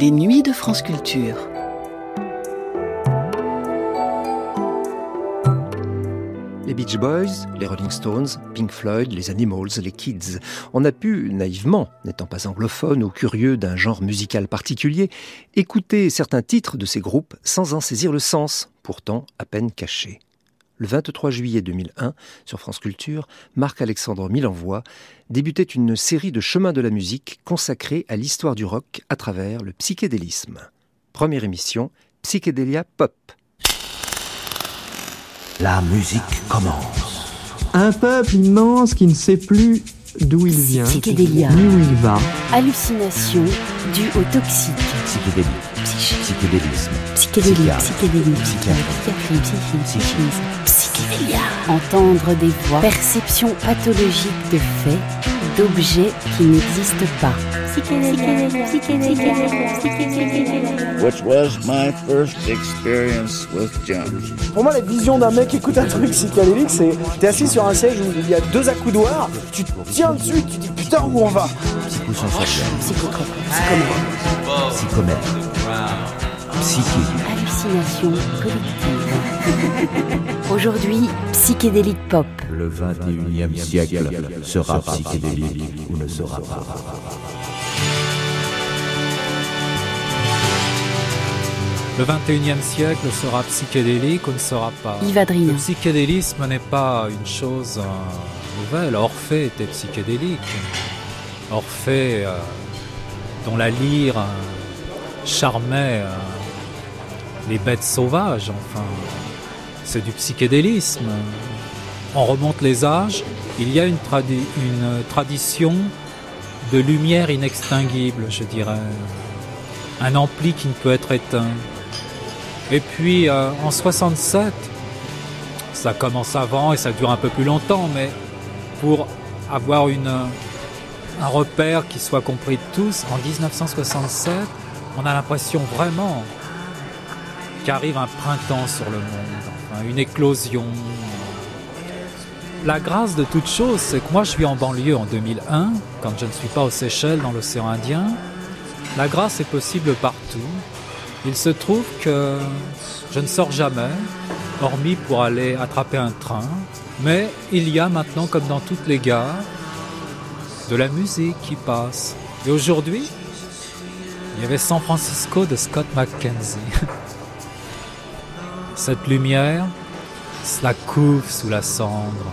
Les nuits de France Culture. Les Beach Boys, les Rolling Stones, Pink Floyd, les Animals, les Kids. On a pu, naïvement, n'étant pas anglophone ou curieux d'un genre musical particulier, écouter certains titres de ces groupes sans en saisir le sens, pourtant à peine caché. Le 23 juillet 2001, sur France Culture, Marc-Alexandre Milenvoix débutait une série de chemins de la musique consacrée à l'histoire du rock à travers le psychédélisme. Première émission, Psychédélia Pop. La musique commence. Un peuple immense qui ne sait plus d'où il vient, Psychédélia. ni où il va. Hallucination due au toxique. Psyché. Psychédélisme. Psychédélie. Psychiatre. Psychiatrie. Psychédélia. Entendre des voix. Perception pathologique de faits, d'objets qui n'existent pas. Which was my first experience with jumps. Pour moi, la vision d'un mec qui écoute un truc psychédélique, c'est t'es assis sur un siège où il y a deux accoudoirs, tu te tiens dessus, tu dis putain où on va? Psychosensoriel. Psychotrope. Psychomètre. Psyché. Hallucination collective. Aujourd'hui, psychédélique pop. Le 21e siècle sera psychédélique ou ne sera pas. Le 21e siècle sera psychédélique ou ne sera pas. Le psychédélisme n'est pas une chose euh, nouvelle. Orphée était psychédélique. Orphée, euh, dont la lyre euh, charmait euh, les bêtes sauvages, enfin. C'est du psychédélisme. On remonte les âges, il y a une, tradi- une tradition de lumière inextinguible, je dirais. Un ampli qui ne peut être éteint. Et puis euh, en 67, ça commence avant et ça dure un peu plus longtemps, mais pour avoir un repère qui soit compris de tous, en 1967, on a l'impression vraiment qu'arrive un printemps sur le monde, une éclosion. La grâce de toute chose, c'est que moi je suis en banlieue en 2001, quand je ne suis pas aux Seychelles dans l'océan Indien. La grâce est possible partout. Il se trouve que je ne sors jamais, hormis pour aller attraper un train, mais il y a maintenant, comme dans toutes les gares, de la musique qui passe. Et aujourd'hui, il y avait San Francisco de Scott McKenzie. Cette lumière, cela couve sous la cendre.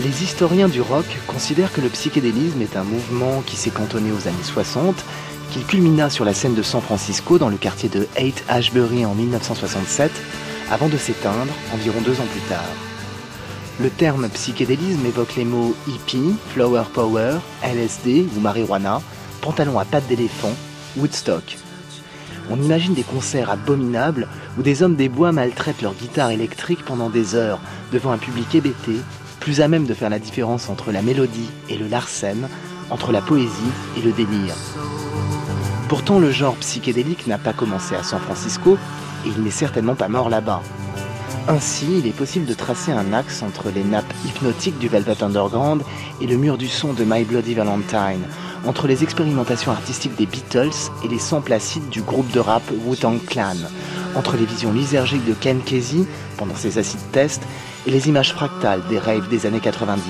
Les historiens du rock considèrent que le psychédélisme est un mouvement qui s'est cantonné aux années 60, qu'il culmina sur la scène de San Francisco dans le quartier de Haight Ashbury en 1967, avant de s'éteindre environ deux ans plus tard. Le terme psychédélisme évoque les mots hippie, flower power, LSD ou marijuana, pantalon à pattes d'éléphant, Woodstock. On imagine des concerts abominables où des hommes des bois maltraitent leur guitare électrique pendant des heures devant un public hébété, plus à même de faire la différence entre la mélodie et le larsen, entre la poésie et le délire. Pourtant, le genre psychédélique n'a pas commencé à San Francisco et il n'est certainement pas mort là-bas. Ainsi, il est possible de tracer un axe entre les nappes hypnotiques du Velvet Underground et le mur du son de My Bloody Valentine, entre les expérimentations artistiques des Beatles et les samples acides du groupe de rap Wu-Tang Clan, entre les visions lysergiques de Ken Kesey pendant ses acides tests et les images fractales des raves des années 90.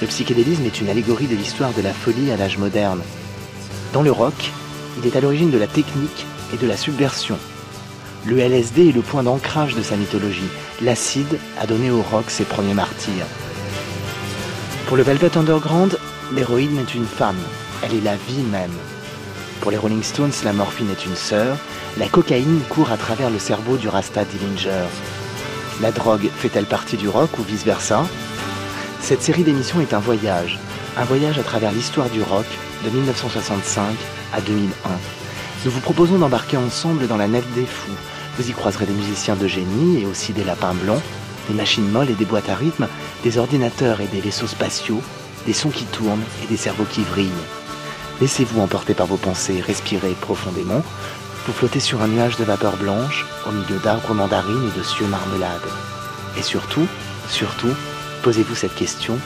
Le psychédélisme est une allégorie de l'histoire de la folie à l'âge moderne. Dans le rock, il est à l'origine de la technique et de la subversion. Le LSD est le point d'ancrage de sa mythologie. L'acide a donné au rock ses premiers martyrs. Pour le Velvet Underground, l'héroïne est une femme. Elle est la vie même. Pour les Rolling Stones, la morphine est une sœur. La cocaïne court à travers le cerveau du Rasta Dillinger. La drogue fait-elle partie du rock ou vice-versa? Cette série d'émissions est un voyage. Un voyage à travers l'histoire du rock de 1965 à 2001. Nous vous proposons d'embarquer ensemble dans la nef des fous. Vous y croiserez des musiciens de génie et aussi des lapins blonds, des machines molles et des boîtes à rythme, des ordinateurs et des vaisseaux spatiaux, des sons qui tournent et des cerveaux qui vrillent. Laissez-vous emporter par vos pensées, respirez profondément. Vous flottez sur un nuage de vapeur blanche, au milieu d'arbres mandarines et de cieux marmelades. Et surtout, surtout, posez-vous cette question,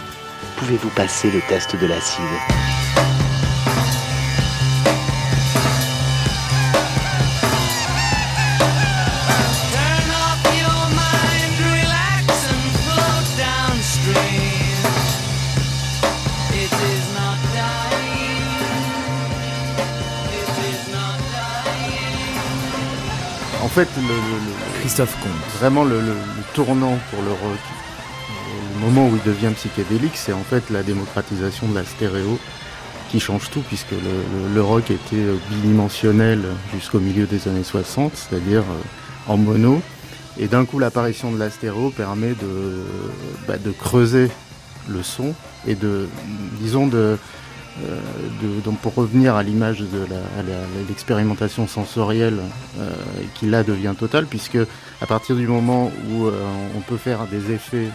Pouvez-vous passer le test de l'acide? En fait, le, Christophe Comte. Vraiment le, tournant pour le rock, le moment où il devient psychédélique, c'est en fait la démocratisation de la stéréo qui change tout, puisque le, rock était bidimensionnel jusqu'au milieu des années 60, c'est-à-dire euh, en mono. Et d'un coup, l'apparition de la stéréo permet de, bah, de creuser le son et de, disons, de, euh, donc pour revenir à l'image de l'expérimentation sensorielle euh, qui là devient totale, puisque à partir du moment où euh, on peut faire des effets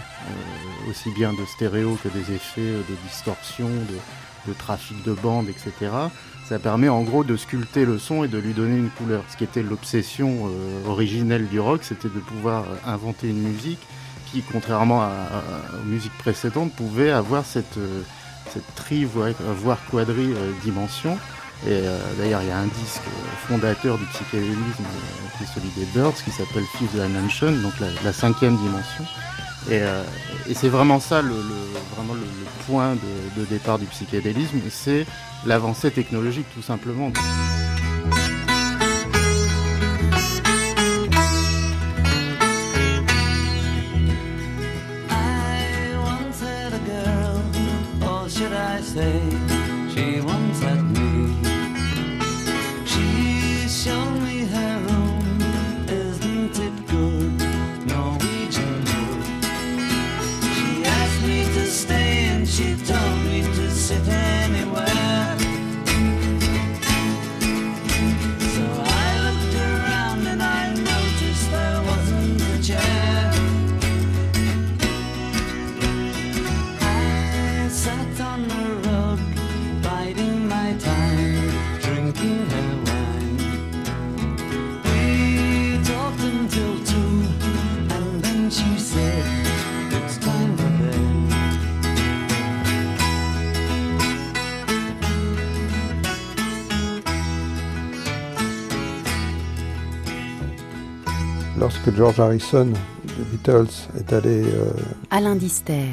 aussi bien de stéréo que des effets de distorsion, de, trafic de bande, etc., ça permet en gros de sculpter le son et de lui donner une couleur. Ce qui était l'obsession originelle du rock, c'était de pouvoir inventer une musique qui, contrairement aux musiques précédentes, pouvait avoir cette cette tri, voire quadri euh, dimension. Et euh, d'ailleurs, il y a un disque fondateur du psychédélisme euh, qui est celui des Birds, qui s'appelle Fifth Dimension, donc la, cinquième dimension. Et, c'est vraiment ça le, vraiment le, point de, de, départ du psychédélisme, c'est l'avancée technologique tout simplement. Say George Harrison des Beatles est allé euh, Alain Dister.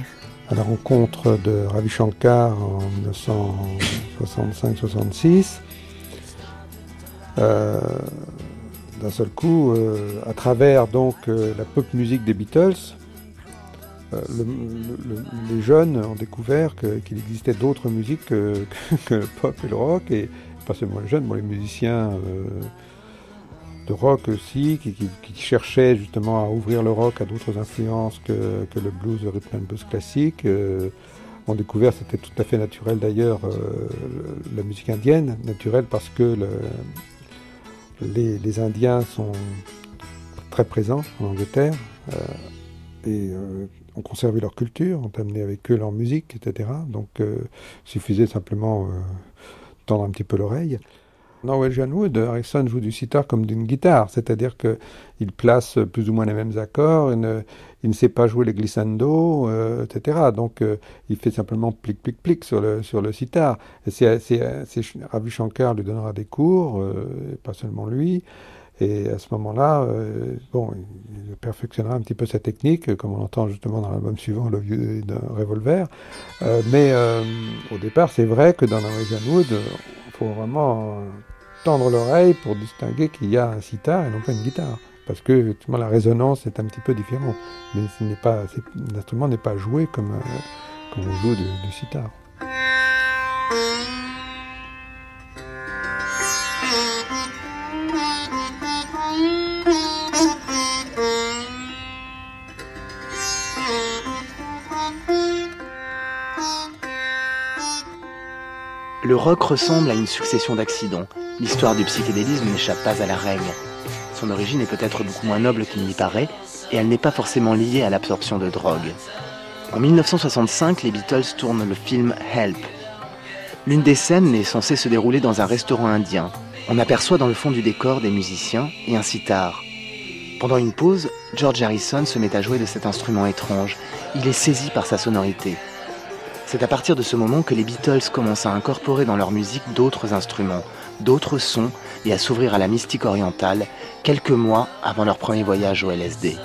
à la rencontre de Ravi Shankar en 1965-66, euh, d'un seul coup, euh, à travers donc la pop musique des Beatles, les jeunes ont découvert qu'il existait d'autres musiques que, le pop et le rock, et pas seulement les jeunes, les musiciens de rock aussi, qui, cherchait justement à ouvrir le rock à d'autres influences que, le blues, le rhythm and blues classique. Euh, on découvert, c'était tout à fait naturel d'ailleurs, euh, la musique indienne, naturelle parce que les, Indiens sont très présents en Angleterre euh, et ont conservé leur culture, ont amené avec eux leur musique, etc. Donc suffisait simplement tendre un petit peu l'oreille. Norwegian Wood, Harrison joue du sitar comme d'une guitare, c'est-à-dire qu'il place plus ou moins les mêmes accords, il ne, sait pas jouer les glissando, euh, etc. Donc euh, il fait simplement plic plic plic sur le, sur le sitar. Ravi Shankar lui donnera des cours, euh, pas seulement lui. Et à ce moment-là, bon, il perfectionnera un petit peu sa technique, comme on l'entend justement dans l'album suivant, Le vieux d'un revolver. mais au départ, c'est vrai que dans Norwegian Wood, il faut vraiment tendre l'oreille pour distinguer qu'il y a un sitar et non pas une guitare. Parce que effectivement, la résonance est un petit peu différente. Mais l'instrument n'est pas joué comme, euh, on joue du sitar. Rock ressemble à une succession d'accidents. L'histoire du psychédélisme n'échappe pas à la règle. Son origine est peut-être beaucoup moins noble qu'il n'y paraît, et elle n'est pas forcément liée à l'absorption de drogue. En 1965, les Beatles tournent le film Help. L'une des scènes est censée se dérouler dans un restaurant indien. On aperçoit dans le fond du décor des musiciens et un sitar. Pendant une pause, George Harrison se met à jouer de cet instrument étrange. Il est saisi par sa sonorité. C'est à partir de ce moment que les Beatles commencent à incorporer dans leur musique d'autres instruments, d'autres sons et à s'ouvrir à la mystique orientale quelques mois avant leur premier voyage au LSD.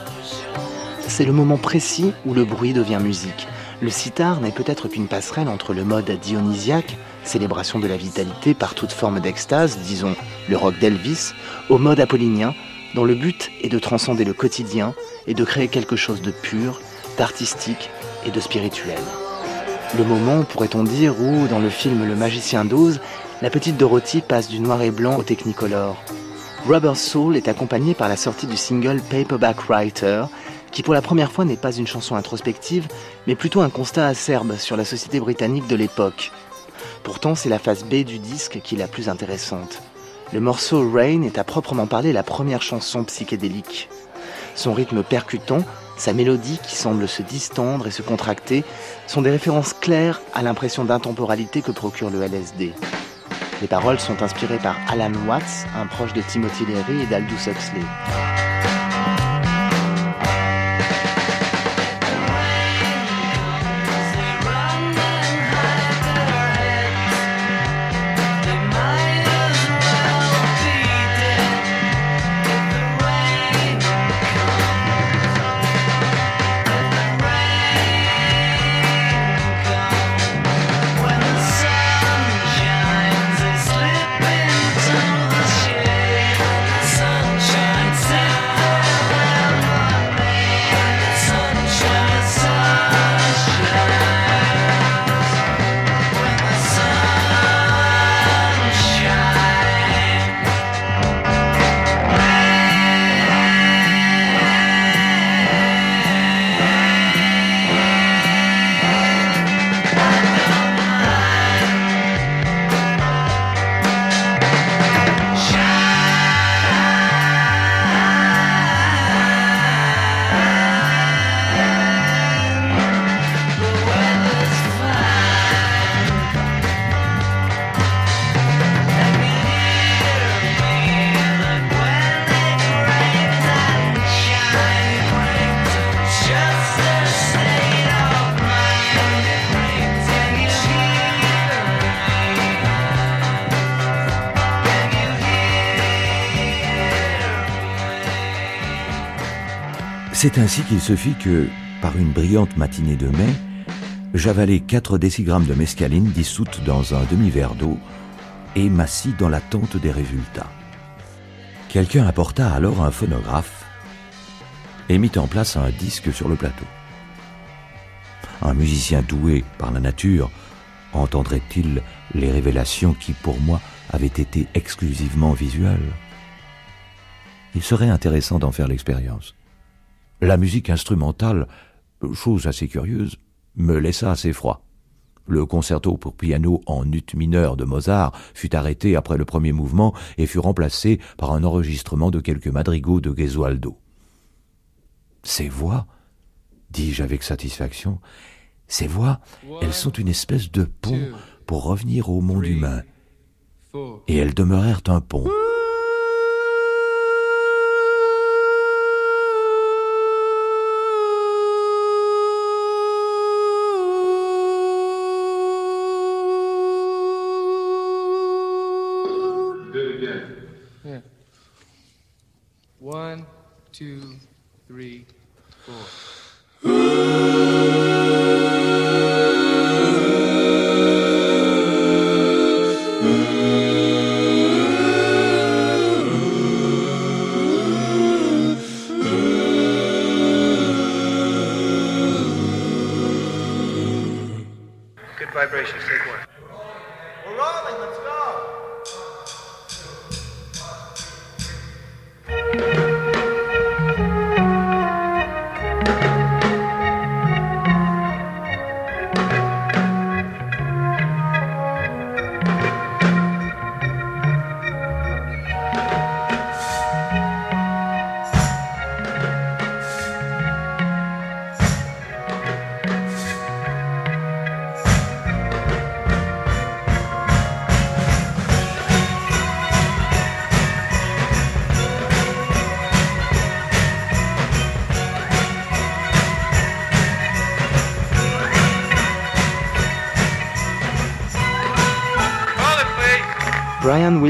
C'est le moment précis où le bruit devient musique. Le sitar n'est peut-être qu'une passerelle entre le mode dionysiaque, célébration de la vitalité par toute forme d'extase, disons le rock d'Elvis, au mode apollinien, dont le but est de transcender le quotidien et de créer quelque chose de pur, d'artistique et de spirituel. Le moment, pourrait-on dire, où, dans le film Le Magicien d'Oz, la petite Dorothy passe du noir et blanc au technicolor. Rubber Soul est accompagné par la sortie du single Paperback Writer, qui pour la première fois n'est pas une chanson introspective, mais plutôt un constat acerbe sur la société britannique de l'époque. Pourtant, c'est la phase B du disque qui est la plus intéressante. Le morceau Rain est à proprement parler la première chanson psychédélique. Son rythme percutant, sa mélodie qui semble se distendre et se contracter sont des références claires à l'impression d'intemporalité que procure le LSD. Les paroles sont inspirées par Alan Watts, un proche de Timothy Leary et d'Aldous Huxley. C'est ainsi qu'il se fit que, par une brillante matinée de mai, j'avalai 4 décigrammes de mescaline dissoute dans un demi-verre d'eau et m'assis dans l'attente des résultats. Quelqu'un apporta alors un phonographe et mit en place un disque sur le plateau. Un musicien doué par la nature entendrait-il les révélations qui, pour moi, avaient été exclusivement visuelles? Il serait intéressant d'en faire l'expérience. La musique instrumentale, chose assez curieuse, me laissa assez froid. Le concerto pour piano en ut mineur de Mozart fut arrêté après le premier mouvement et fut remplacé par un enregistrement de quelques madrigaux de Gesualdo. Ces voix, dis-je avec satisfaction, ces voix, elles sont une espèce de pont pour revenir au monde humain. Et elles demeurèrent un pont.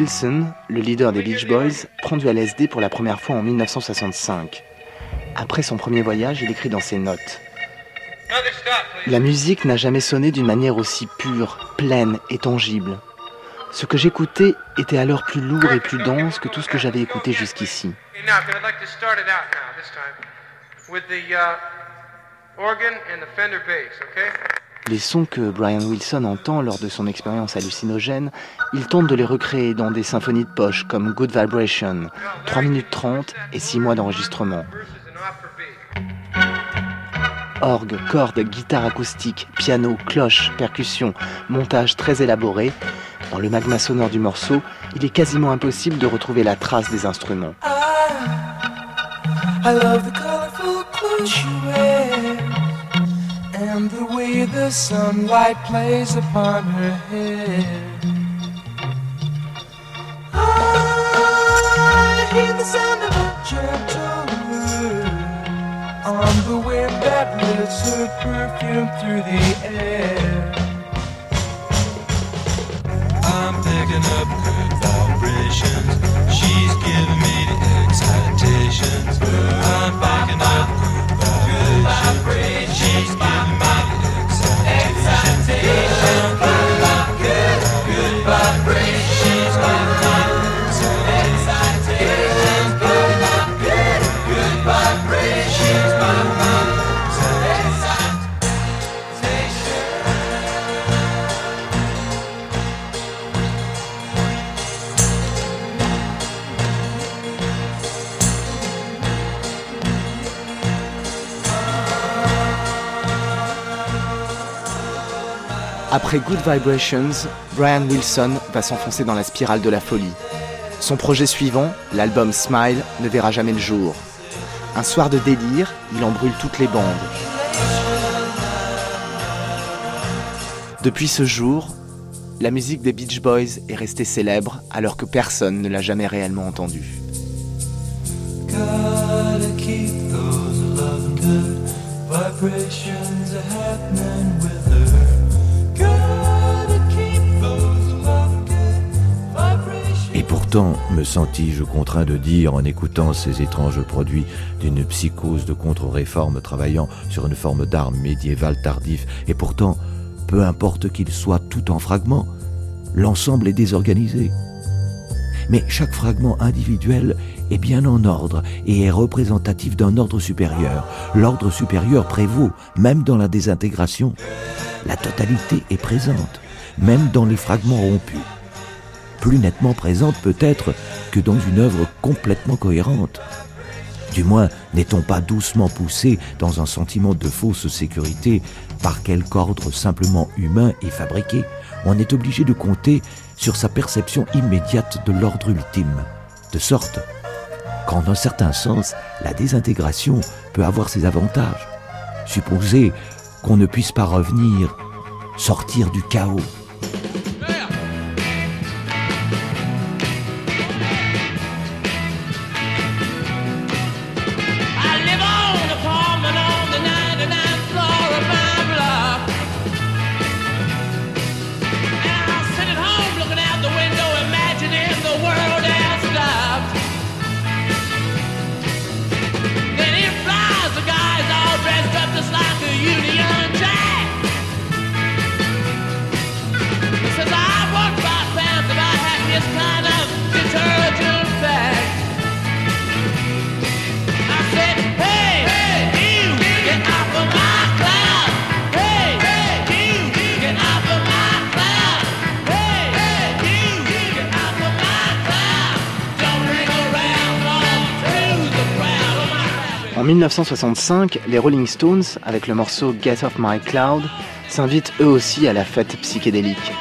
Wilson, le leader des Beach Boys, prend du LSD pour la première fois en 1965. Après son premier voyage, il écrit dans ses notes La musique n'a jamais sonné d'une manière aussi pure, pleine et tangible. Ce que j'écoutais était alors plus lourd et plus dense que tout ce que j'avais écouté jusqu'ici. Les sons que Brian Wilson entend lors de son expérience hallucinogène, il tente de les recréer dans des symphonies de poche comme Good Vibration, 3 minutes 30 et 6 mois d'enregistrement. Orgue, cordes, guitare acoustique, piano, cloche, percussion, montage très élaboré. Dans le magma sonore du morceau, il est quasiment impossible de retrouver la trace des instruments. and the sunlight plays upon her head. I ah, hear the sound of a gentle word on the wind that lifts her perfume through the air. I'm picking up good vibrations. She's giving me the excitations. I'm picking up good vibrations. She's giving Après Good Vibrations, Brian Wilson va s'enfoncer dans la spirale de la folie. Son projet suivant, l'album Smile, ne verra jamais le jour. Un soir de délire, il en brûle toutes les bandes. Depuis ce jour, la musique des Beach Boys est restée célèbre alors que personne ne l'a jamais réellement entendue. Me sentis-je contraint de dire en écoutant ces étranges produits d'une psychose de contre-réforme travaillant sur une forme d'arme médiévale tardif, et pourtant, peu importe qu'il soit tout en fragments, l'ensemble est désorganisé. Mais chaque fragment individuel est bien en ordre et est représentatif d'un ordre supérieur. L'ordre supérieur prévaut, même dans la désintégration. La totalité est présente, même dans les fragments rompus. Plus nettement présente peut-être que dans une œuvre complètement cohérente. Du moins, n'est-on pas doucement poussé dans un sentiment de fausse sécurité par quelque ordre simplement humain et fabriqué On est obligé de compter sur sa perception immédiate de l'ordre ultime. De sorte qu'en un certain sens, la désintégration peut avoir ses avantages. Supposer qu'on ne puisse pas revenir, sortir du chaos. 1965, les Rolling Stones, avec le morceau Get Off My Cloud, s'invitent eux aussi à la fête psychédélique.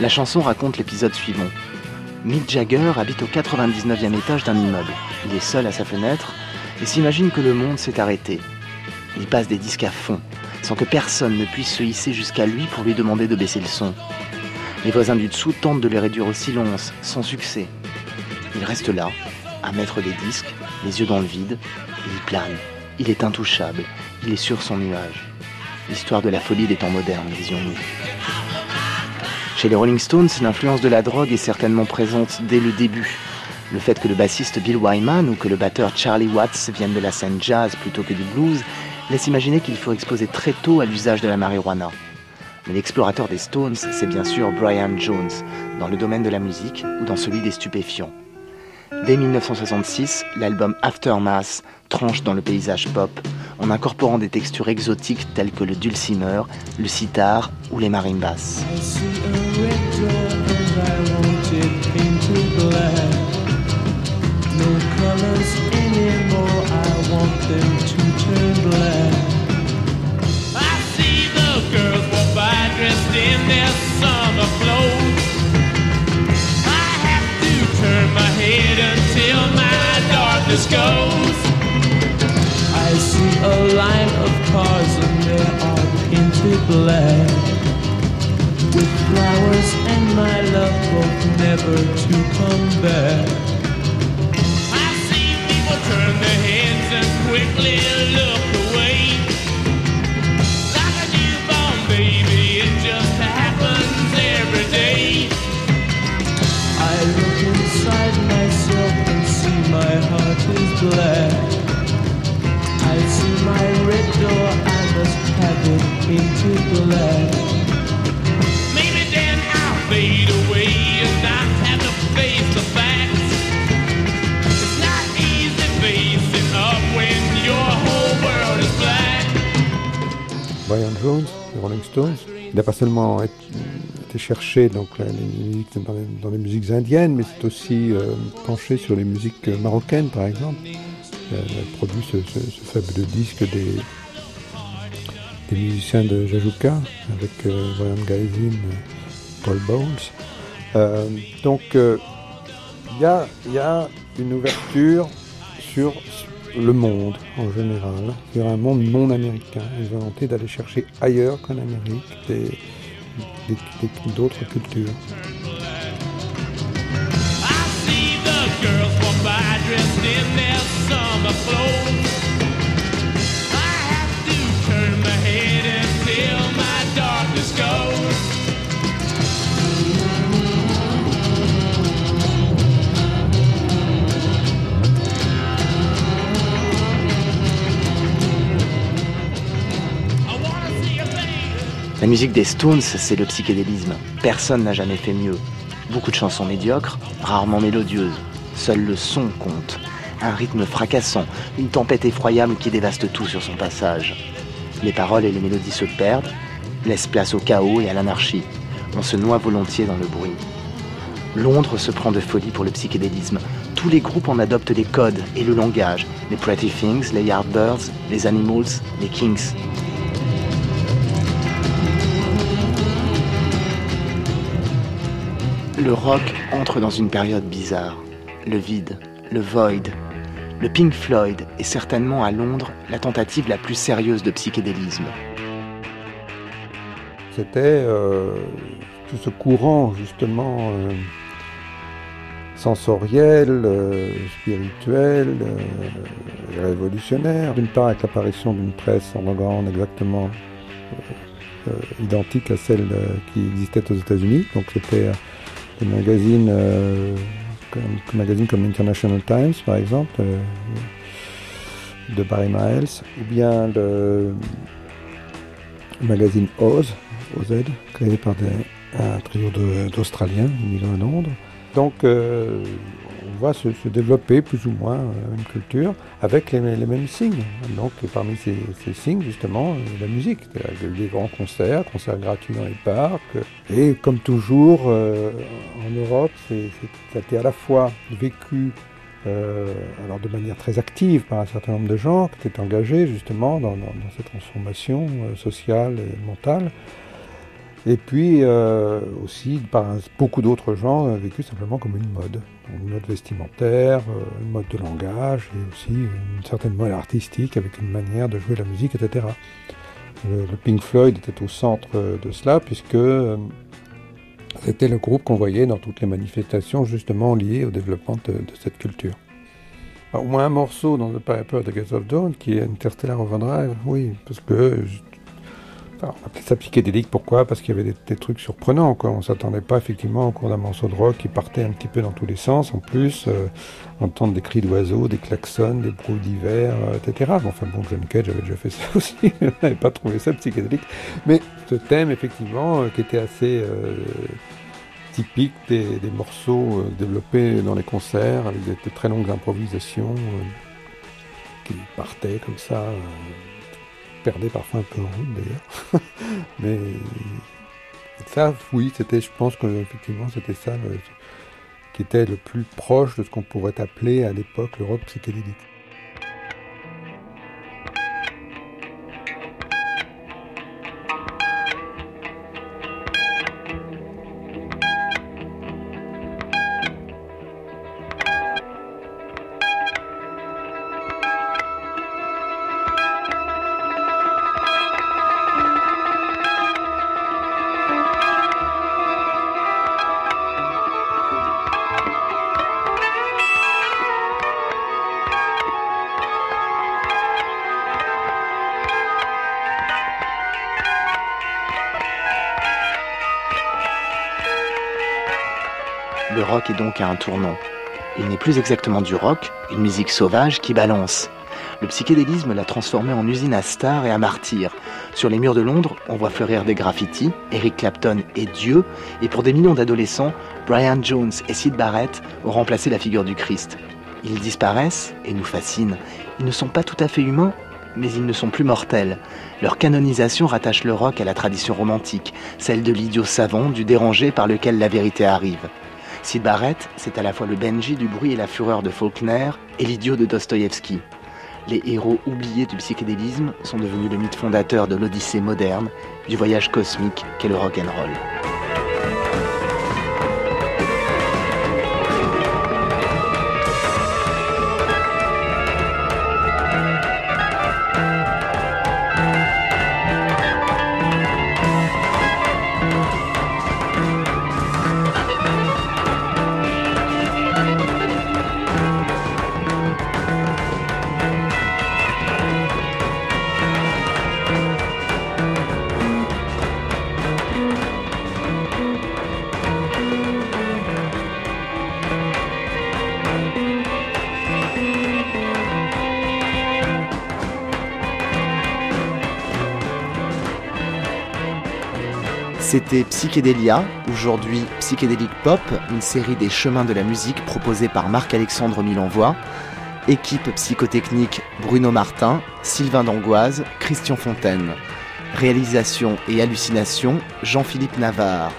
La chanson raconte l'épisode suivant. Mick Jagger habite au 99e étage d'un immeuble. Il est seul à sa fenêtre et s'imagine que le monde s'est arrêté. Il passe des disques à fond, sans que personne ne puisse se hisser jusqu'à lui pour lui demander de baisser le son. Les voisins du dessous tentent de le réduire au silence, sans succès. Il reste là, à mettre des disques, les yeux dans le vide, il plane. Il est intouchable, il est sur son nuage. L'histoire de la folie des temps modernes, disions-nous. Chez les Rolling Stones, l'influence de la drogue est certainement présente dès le début. Le fait que le bassiste Bill Wyman ou que le batteur Charlie Watts viennent de la scène jazz plutôt que du blues laisse imaginer qu'il faut exposer très tôt à l'usage de la marijuana. Mais l'explorateur des Stones, c'est bien sûr Brian Jones, dans le domaine de la musique ou dans celui des stupéfiants. Dès 1966, l'album Aftermath tranche dans le paysage pop en incorporant des textures exotiques telles que le dulcimer, le sitar ou les marimbas. Brian Jones, les Rolling Stones, il n'a pas seulement été, cherché donc, la- les musiques dans, les, dans les musiques indiennes, mais c'est aussi euh, penché sur les musiques euh, marocaines, par exemple. Il a, il a produit ce, ce- ce fabuleux disque des, des musiciens de Jajouka, avec euh, euh, Paul Bowles. Euh, donc, euh, il y, a, y a une ouverture sur le monde en général, sur un monde non américain, une volonté d'aller chercher ailleurs qu'en Amérique d'autres cultures. La musique des Stones, c'est le psychédélisme. Personne n'a jamais fait mieux. Beaucoup de chansons médiocres, rarement mélodieuses. Seul le son compte. Un rythme fracassant, une tempête effroyable qui dévaste tout sur son passage. Les paroles et les mélodies se perdent, laissent place au chaos et à l'anarchie. On se noie volontiers dans le bruit. Londres se prend de folie pour le psychédélisme. Tous les groupes en adoptent les codes et le langage. Les Pretty Things, les Yardbirds, les Animals, les Kings. Le rock entre dans une période bizarre. Le vide, le void. Le Pink Floyd est certainement à Londres la tentative la plus sérieuse de psychédélisme. C'était euh, tout ce courant justement euh, sensoriel, euh, spirituel, révolutionnaire. D'une part avec l'apparition d'une presse underground exactement euh, euh, identique à celle qui existait aux États-Unis. Des magazines, euh, comme, comme magazines comme International Times par exemple, euh, de Barry Miles, ou bien le magazine Oz, OZ, créé par des- un trio d'Australiens vivant à Londres. Donc euh, voit se, développer plus ou moins euh, une culture avec les, mêmes signes. Donc parmi ces, signes justement euh, la musique, des grands concerts, concerts gratuits dans les parcs. Et comme toujours euh, en Europe, ça a été à la fois vécu alors de manière très active par un certain nombre de gens qui étaient engagés justement dans, dans- dans cette transformation sociale et mentale. Et puis euh, aussi par beaucoup d'autres gens vécu simplement comme une mode, une mode vestimentaire, euh, une mode de langage et aussi une certaine mode artistique avec une manière de jouer la musique, etc. Le, Pink Floyd était au centre euh, de cela puisque c'était le groupe qu'on voyait dans toutes les manifestations justement liées au développement de, cette culture. Alors, au moins un morceau dans The Piper de Gates of Dawn qui est Interstellar Overdrive, oui, parce que On appelait ça psychédélique, pourquoi? Parce qu'il y avait des, trucs surprenants. On ne s'attendait pas effectivement au cours d'un morceau de rock qui partait un petit peu dans tous les sens. En plus, euh, entendre des cris d'oiseaux, des klaxons, des bruits d'hiver, euh, etc. Enfin bon, John Cage avait déjà fait ça aussi. Je n'avais pas trouvé ça psychédélique. Mais ce thème, effectivement, euh, qui était assez typique des, morceaux développés dans les concerts, avec des très longues improvisations qui partaient comme ça perdait parfois un peu en route d'ailleurs. Mais ça, oui, c'était, je pense que effectivement, c'était ça qui était le plus proche de ce qu'on pourrait appeler à l'époque le rock psychédélique. Rock est donc à un tournant. Il n'est plus exactement du rock, une musique sauvage qui balance. Le psychédélisme l'a transformé en usine à stars et à martyrs. Sur les murs de Londres, on voit fleurir des graffitis, Eric Clapton est Dieu, et pour des millions d'adolescents, Brian Jones et Sid Barrett ont remplacé la figure du Christ. Ils disparaissent et nous fascinent. Ils ne sont pas tout à fait humains, mais ils ne sont plus mortels. Leur canonisation rattache le rock à la tradition romantique, celle de l'idiot savant, du dérangé par lequel la vérité arrive. Sid c'est à la fois le Benji du bruit et la fureur de Faulkner et l'idiot de Dostoïevski. Les héros oubliés du psychédélisme sont devenus le mythe fondateur de l'odyssée moderne, du voyage cosmique qu'est le rock'n'roll. C'était Psychédélia, aujourd'hui Psychédélique Pop, une série des chemins de la musique proposée par Marc-Alexandre Milanvois. Équipe psychotechnique Bruno Martin, Sylvain Dangoise, Christian Fontaine. Réalisation et hallucination Jean-Philippe Navarre.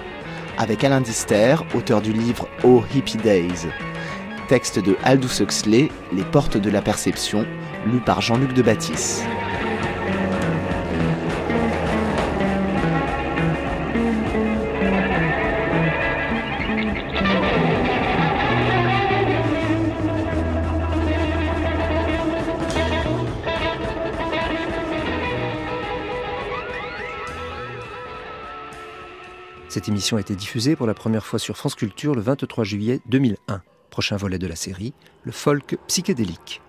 Avec Alain Dister, auteur du livre Oh Hippie Days. Texte de Aldous Huxley, Les portes de la perception, lu par Jean-Luc de Baptiste. Cette émission a été diffusée pour la première fois sur France Culture le 23 juillet 2001. Prochain volet de la série, le folk psychédélique.